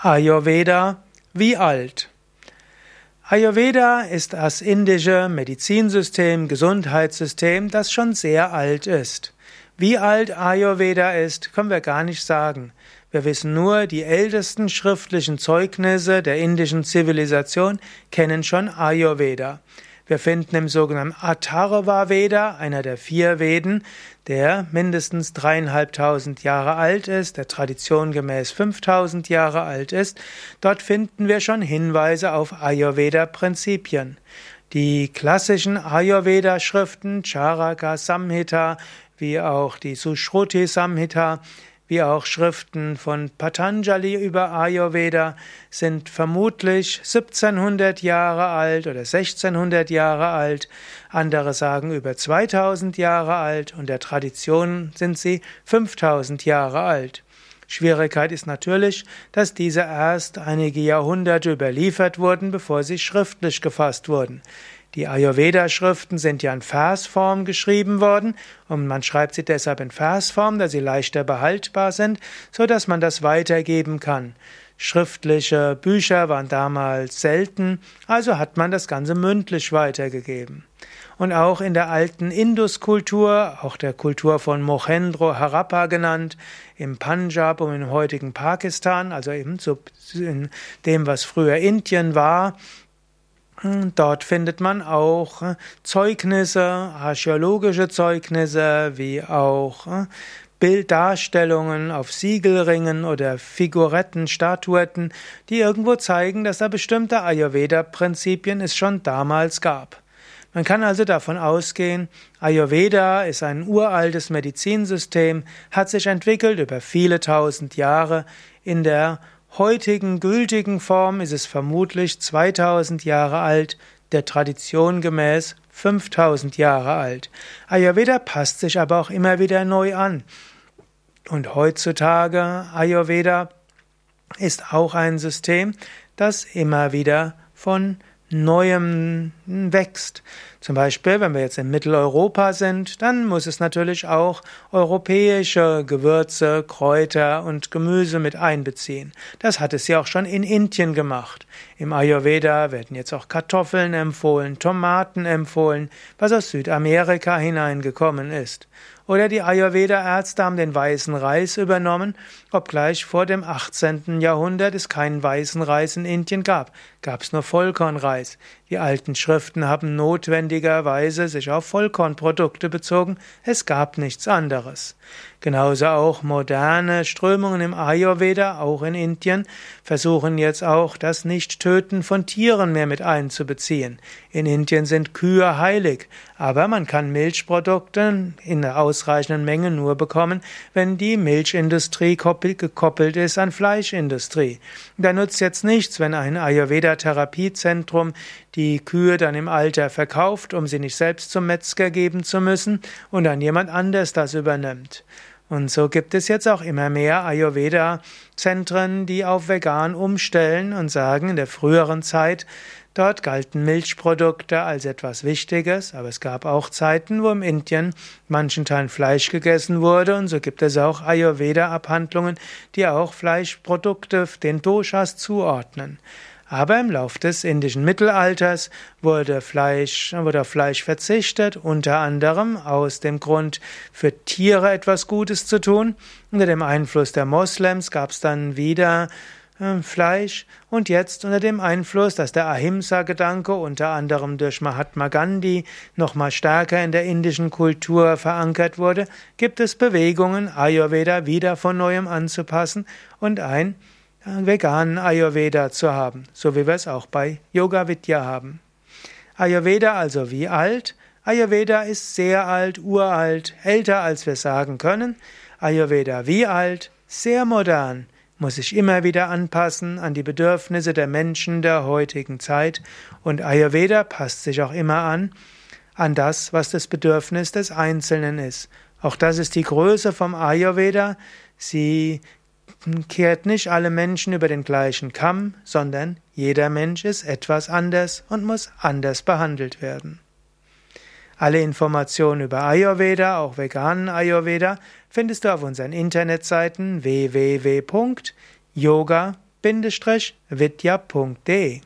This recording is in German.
Ayurveda wie alt? Ayurveda ist das indische Medizinsystem, Gesundheitssystem, das schon sehr alt ist. Wie alt Ayurveda ist, können wir gar nicht sagen. Wir wissen nur, die ältesten schriftlichen Zeugnisse der indischen Zivilisation kennen schon Ayurveda. Wir finden im sogenannten Atharva Veda, einer der vier Veden, der mindestens dreieinhalbtausend Jahre alt ist, der Tradition gemäß fünftausend Jahre alt ist. Dort finden wir schon Hinweise auf Ayurveda-Prinzipien. Die klassischen Ayurveda-Schriften, Charaka Samhita, wie auch die Sushruti Samhita, wie auch Schriften von Patanjali über Ayurveda sind vermutlich 1700 Jahre alt oder 1600 Jahre alt. Andere sagen über 2000 Jahre alt und der Tradition sind sie 5000 Jahre alt. Schwierigkeit ist natürlich, dass diese erst einige Jahrhunderte überliefert wurden, bevor sie schriftlich gefasst wurden. Die Ayurveda-Schriften sind ja in Versform geschrieben worden und man schreibt sie deshalb in Versform, da sie leichter behaltbar sind, so dass man das weitergeben kann. Schriftliche Bücher waren damals selten, also hat man das Ganze mündlich weitergegeben. Und auch in der alten Indus-Kultur, auch der Kultur von Mohendro Harappa genannt, im Punjab und im heutigen Pakistan, also eben in dem, was früher Indien war, Dort findet man auch äh, Zeugnisse, archäologische Zeugnisse, wie auch äh, Bilddarstellungen auf Siegelringen oder Figuretten, Statuetten, die irgendwo zeigen, dass da bestimmte Ayurveda-Prinzipien es schon damals gab. Man kann also davon ausgehen, Ayurveda ist ein uraltes Medizinsystem, hat sich entwickelt über viele tausend Jahre in der heutigen gültigen Form ist es vermutlich 2000 Jahre alt, der Tradition gemäß 5000 Jahre alt. Ayurveda passt sich aber auch immer wieder neu an. Und heutzutage Ayurveda ist auch ein System, das immer wieder von Neuem wächst. Zum Beispiel, wenn wir jetzt in Mitteleuropa sind, dann muss es natürlich auch europäische Gewürze, Kräuter und Gemüse mit einbeziehen. Das hat es ja auch schon in Indien gemacht. Im Ayurveda werden jetzt auch Kartoffeln empfohlen, Tomaten empfohlen, was aus Südamerika hineingekommen ist. Oder die Ayurveda-Ärzte haben den weißen Reis übernommen, obgleich vor dem 18. Jahrhundert es keinen weißen Reis in Indien gab, gab es nur Vollkornreis. Die alten Schriften haben notwendigerweise sich auf Vollkornprodukte bezogen, es gab nichts anderes. Genauso auch moderne Strömungen im Ayurveda, auch in Indien, versuchen jetzt auch das Nichttöten von Tieren mehr mit einzubeziehen. In Indien sind Kühe heilig, aber man kann Milchprodukte in einer ausreichenden Menge nur bekommen, wenn die Milchindustrie gekoppelt ist an Fleischindustrie. Da nutzt jetzt nichts, wenn ein Ayurveda-Therapiezentrum die Kühe dann im Alter verkauft, um sie nicht selbst zum Metzger geben zu müssen, und dann jemand anders das übernimmt. Und so gibt es jetzt auch immer mehr Ayurveda-Zentren, die auf vegan umstellen und sagen, in der früheren Zeit, dort galten Milchprodukte als etwas Wichtiges, aber es gab auch Zeiten, wo im Indien manchen Teilen Fleisch gegessen wurde und so gibt es auch Ayurveda-Abhandlungen, die auch Fleischprodukte den Doshas zuordnen. Aber im Lauf des indischen Mittelalters wurde Fleisch, wurde auf Fleisch verzichtet, unter anderem aus dem Grund, für Tiere etwas Gutes zu tun. Unter dem Einfluss der Moslems gab es dann wieder äh, Fleisch und jetzt unter dem Einfluss, dass der Ahimsa-Gedanke unter anderem durch Mahatma Gandhi nochmal stärker in der indischen Kultur verankert wurde, gibt es Bewegungen, Ayurveda wieder von neuem anzupassen und ein veganen Ayurveda zu haben, so wie wir es auch bei Yoga Vidya haben. Ayurveda also wie alt? Ayurveda ist sehr alt, uralt, älter als wir sagen können. Ayurveda wie alt? Sehr modern, muss sich immer wieder anpassen an die Bedürfnisse der Menschen der heutigen Zeit und Ayurveda passt sich auch immer an an das, was das Bedürfnis des Einzelnen ist. Auch das ist die Größe vom Ayurveda. Sie kehrt nicht alle Menschen über den gleichen Kamm, sondern jeder Mensch ist etwas anders und muss anders behandelt werden. Alle Informationen über Ayurveda, auch veganen Ayurveda, findest du auf unseren Internetseiten www.yoga-vidya.de yoga-vidya.de